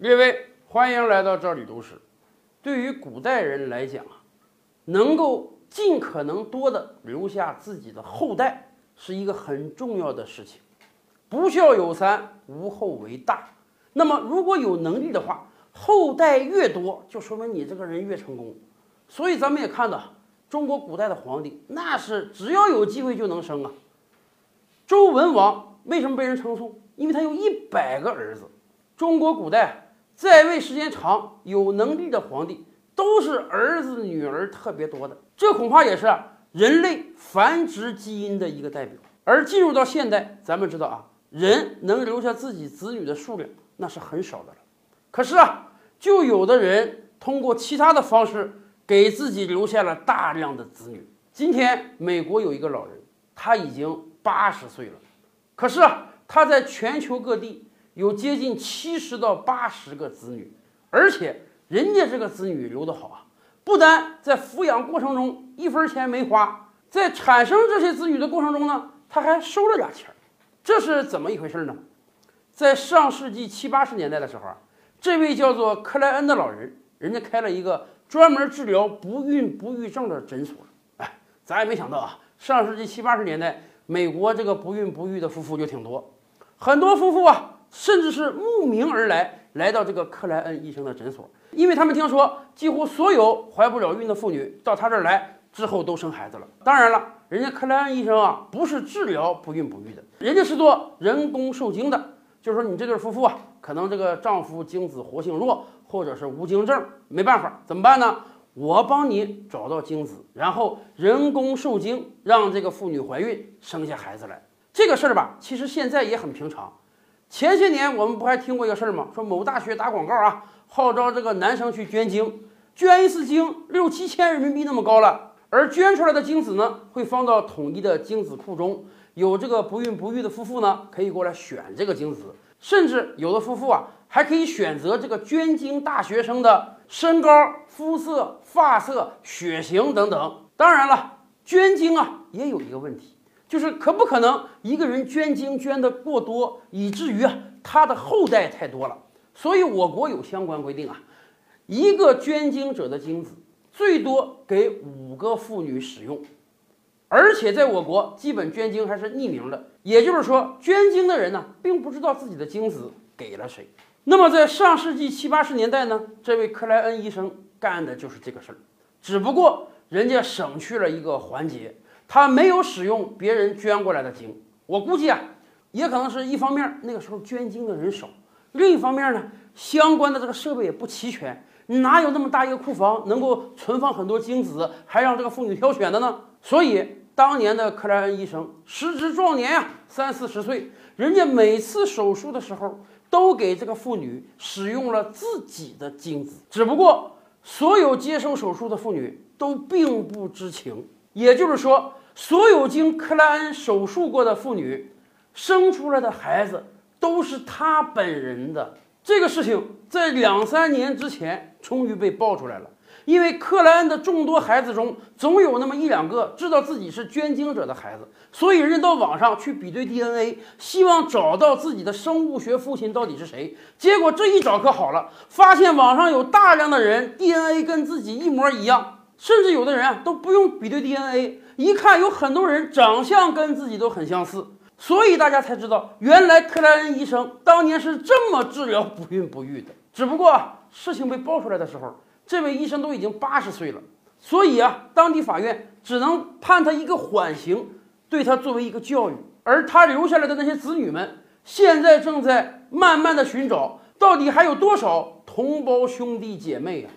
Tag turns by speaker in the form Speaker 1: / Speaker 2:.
Speaker 1: 列位，欢迎来到这里读史。对于古代人来讲啊，能够尽可能多的留下自己的后代，是一个很重要的事情。不孝有三，无后为大。那么，如果有能力的话，后代越多，就说明你这个人越成功。所以，咱们也看到，中国古代的皇帝那是只要有机会就能生啊。周文王为什么被人称颂？因为他有一百个儿子。中国古代在位时间长、有能力的皇帝都是儿子女儿特别多的，这恐怕也是人类繁殖基因的一个代表。而进入到现代，咱们知道啊，人能留下自己子女的数量那是很少的了。可是啊，就有的人通过其他的方式给自己留下了大量的子女。今天美国有一个老人，他已经八十岁了，可是啊，他在全球各地。有接近七十到八十个子女，而且人家这个子女留得好啊，不单在抚养过程中一分钱没花，在产生这些子女的过程中呢，他还收了俩钱儿，这是怎么一回事呢？在上世纪七八十年代的时候啊，这位叫做克莱恩的老人，人家开了一个专门治疗不孕不育症的诊所。哎，咱也没想到啊，上世纪七八十年代，美国这个不孕不育的夫妇就挺多，很多夫妇啊。甚至是慕名而来，来到这个克莱恩医生的诊所，因为他们听说几乎所有怀不了孕的妇女到他这儿来之后都生孩子了。当然了，人家克莱恩医生啊，不是治疗不孕不育的，人家是做人工受精的。就是说，你这对夫妇啊，可能这个丈夫精子活性弱，或者是无精症，没办法，怎么办呢？我帮你找到精子，然后人工受精，让这个妇女怀孕，生下孩子来。这个事儿吧，其实现在也很平常。前些年我们不还听过一个事儿吗？说某大学打广告啊，号召这个男生去捐精，捐一次精六七千人民币那么高了，而捐出来的精子呢，会放到统一的精子库中，有这个不孕不育的夫妇呢，可以过来选这个精子，甚至有的夫妇啊，还可以选择这个捐精大学生的身高、肤色、发色、血型等等。当然了，捐精啊，也有一个问题。就是可不可能一个人捐精捐的过多，以至于啊他的后代太多了？所以我国有相关规定啊，一个捐精者的精子最多给五个妇女使用，而且在我国基本捐精还是匿名的，也就是说捐精的人呢并不知道自己的精子给了谁。那么在上世纪七八十年代呢，这位克莱恩医生干的就是这个事儿，只不过人家省去了一个环节。他没有使用别人捐过来的精，我估计啊，也可能是一方面那个时候捐精的人少，另一方面呢，相关的这个设备也不齐全，哪有那么大一个库房能够存放很多精子，还让这个妇女挑选的呢？所以当年的克莱恩医生时值壮年呀，三四十岁，人家每次手术的时候都给这个妇女使用了自己的精子，只不过所有接受手术的妇女都并不知情，也就是说。所有经克莱恩手术过的妇女，生出来的孩子都是他本人的。这个事情在两三年之前终于被爆出来了。因为克莱恩的众多孩子中，总有那么一两个知道自己是捐精者的孩子，所以人到网上去比对 DNA，希望找到自己的生物学父亲到底是谁。结果这一找可好了，发现网上有大量的人 DNA 跟自己一模一样。甚至有的人啊都不用比对 DNA，一看有很多人长相跟自己都很相似，所以大家才知道原来克莱恩医生当年是这么治疗不孕不育的。只不过事情被爆出来的时候，这位医生都已经八十岁了，所以啊，当地法院只能判他一个缓刑，对他作为一个教育。而他留下来的那些子女们，现在正在慢慢的寻找，到底还有多少同胞兄弟姐妹啊？